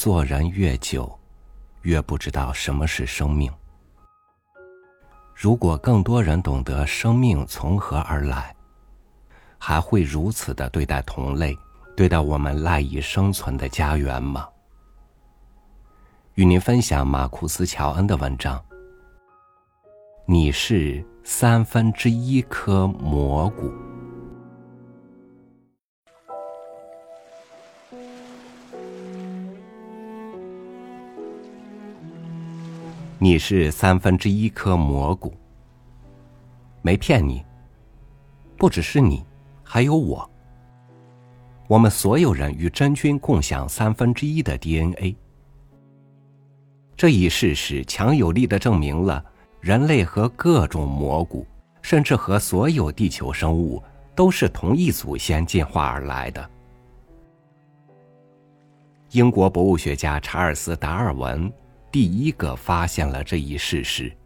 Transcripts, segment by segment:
做人越久，越不知道什么是生命。如果更多人懂得生命从何而来，还会如此的对待同类，对待我们赖以生存的家园吗？与您分享马库斯·乔恩的文章。你是三分之一颗蘑菇。你是三分之一颗蘑菇，没骗你。不只是你，还有我。我们所有人与真菌共享三分之一的 DNA。这一事实强有力的证明了人类和各种蘑菇，甚至和所有地球生物都是同一祖先进化而来的。英国博物学家查尔斯·达尔文。第一个发现了这一事实。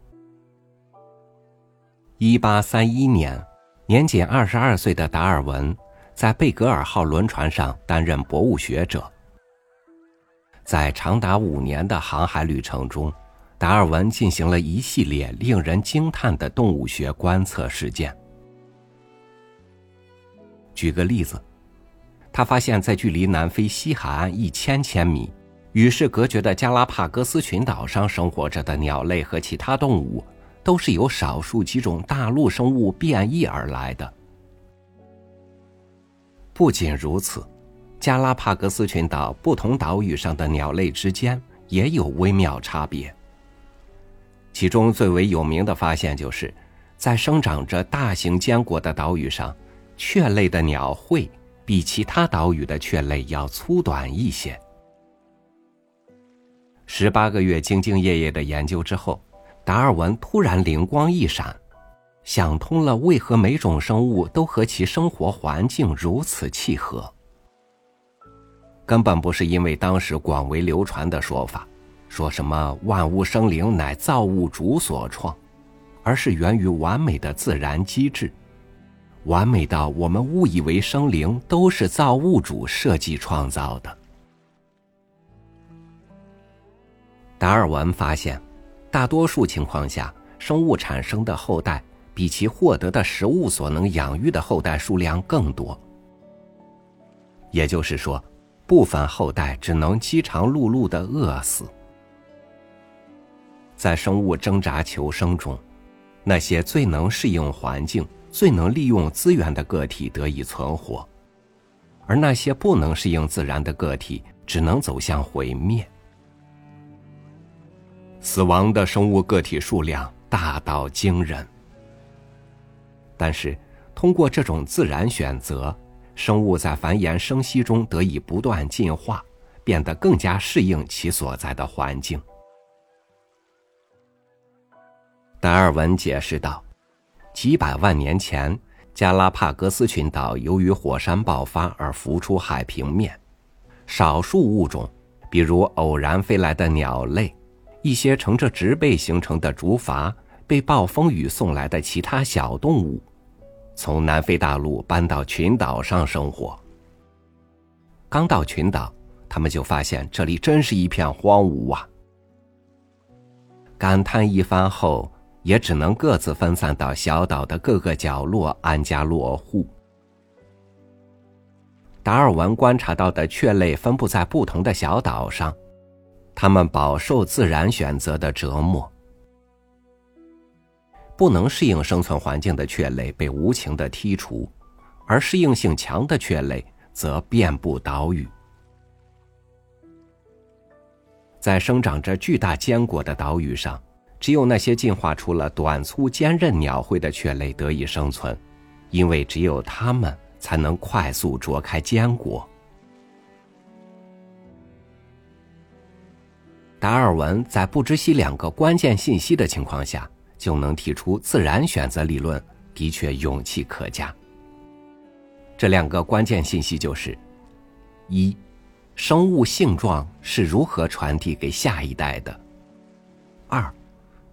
一八三一年，年仅二十二岁的达尔文在贝格尔号轮船上担任博物学者。在长达五年的航海旅程中，达尔文进行了一系列令人惊叹的动物学观测实践。举个例子，他发现，在距离南非西海岸一千千米。与世隔绝的加拉帕戈斯群岛上生活着的鸟类和其他动物，都是由少数几种大陆生物变异而来的。不仅如此，加拉帕戈斯群岛不同岛屿上的鸟类之间也有微妙差别。其中最为有名的发现就是，在生长着大型坚果的岛屿上，雀类的鸟喙比其他岛屿的雀类要粗短一些。十八个月兢兢业业的研究之后，达尔文突然灵光一闪，想通了为何每种生物都和其生活环境如此契合。根本不是因为当时广为流传的说法，说什么万物生灵乃造物主所创，而是源于完美的自然机制，完美到我们误以为生灵都是造物主设计创造的。达尔文发现，大多数情况下，生物产生的后代比其获得的食物所能养育的后代数量更多。也就是说，部分后代只能饥肠辘辘的饿死。在生物挣扎求生中，那些最能适应环境、最能利用资源的个体得以存活，而那些不能适应自然的个体只能走向毁灭。死亡的生物个体数量大到惊人，但是通过这种自然选择，生物在繁衍生息中得以不断进化，变得更加适应其所在的环境。达尔文解释道：“几百万年前，加拉帕戈斯群岛由于火山爆发而浮出海平面，少数物种，比如偶然飞来的鸟类。”一些乘着植被形成的竹筏，被暴风雨送来的其他小动物，从南非大陆搬到群岛上生活。刚到群岛，他们就发现这里真是一片荒芜啊！感叹一番后，也只能各自分散到小岛的各个角落安家落户。达尔文观察到的雀类分布在不同的小岛上。他们饱受自然选择的折磨，不能适应生存环境的雀类被无情的剔除，而适应性强的雀类则遍布岛屿。在生长着巨大坚果的岛屿上，只有那些进化出了短粗坚韧鸟喙的雀类得以生存，因为只有它们才能快速啄开坚果。达尔文在不知悉两个关键信息的情况下，就能提出自然选择理论，的确勇气可嘉。这两个关键信息就是：一，生物性状是如何传递给下一代的；二，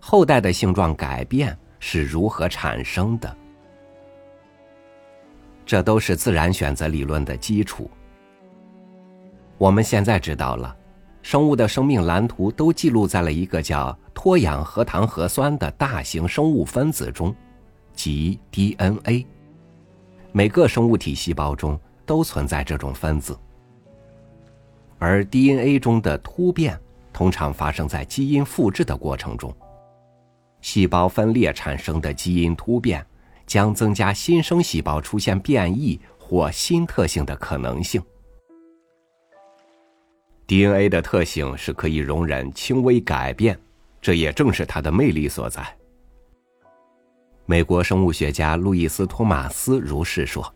后代的性状改变是如何产生的。这都是自然选择理论的基础。我们现在知道了。生物的生命蓝图都记录在了一个叫脱氧核糖核酸的大型生物分子中，即 DNA。每个生物体细胞中都存在这种分子，而 DNA 中的突变通常发生在基因复制的过程中。细胞分裂产生的基因突变将增加新生细胞出现变异或新特性的可能性。DNA 的特性是可以容忍轻微改变，这也正是它的魅力所在。美国生物学家路易斯·托马斯如是说：“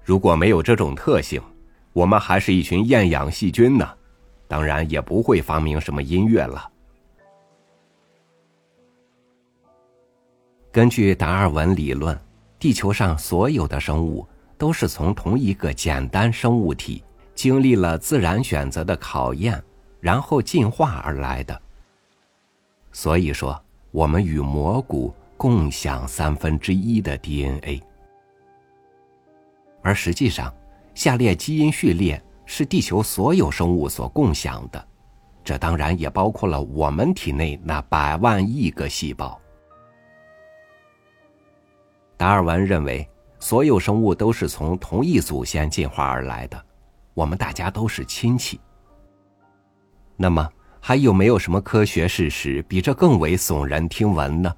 如果没有这种特性，我们还是一群厌氧细菌呢，当然也不会发明什么音乐了。”根据达尔文理论，地球上所有的生物都是从同一个简单生物体。经历了自然选择的考验，然后进化而来的。所以说，我们与蘑菇共享三分之一的 DNA。而实际上，下列基因序列是地球所有生物所共享的，这当然也包括了我们体内那百万亿个细胞。达尔文认为，所有生物都是从同一祖先进化而来的。我们大家都是亲戚。那么，还有没有什么科学事实比这更为耸人听闻呢？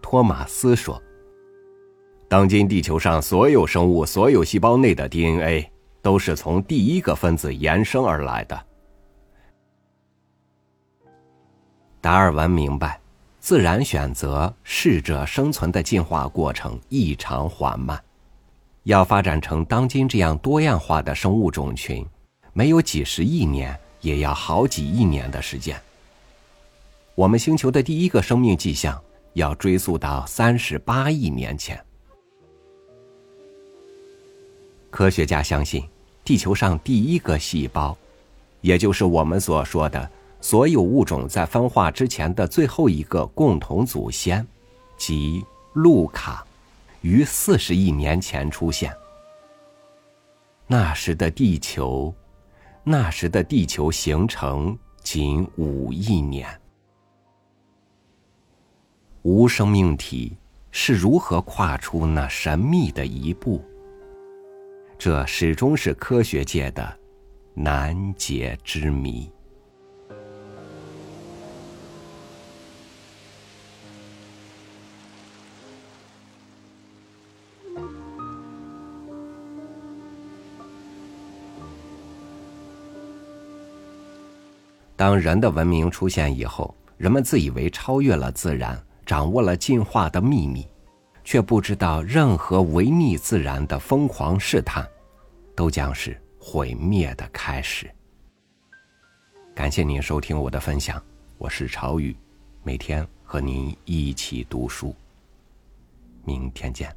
托马斯说：“当今地球上所有生物、所有细胞内的 DNA 都是从第一个分子延伸而来的。”达尔文明白，自然选择适者生存的进化过程异常缓慢。要发展成当今这样多样化的生物种群，没有几十亿年，也要好几亿年的时间。我们星球的第一个生命迹象要追溯到三十八亿年前。科学家相信，地球上第一个细胞，也就是我们所说的所有物种在分化之前的最后一个共同祖先，即路卡。于四十亿年前出现。那时的地球，那时的地球形成仅五亿年。无生命体是如何跨出那神秘的一步？这始终是科学界的难解之谜。当人的文明出现以后，人们自以为超越了自然，掌握了进化的秘密，却不知道任何违逆自然的疯狂试探，都将是毁灭的开始。感谢您收听我的分享，我是朝雨，每天和您一起读书。明天见。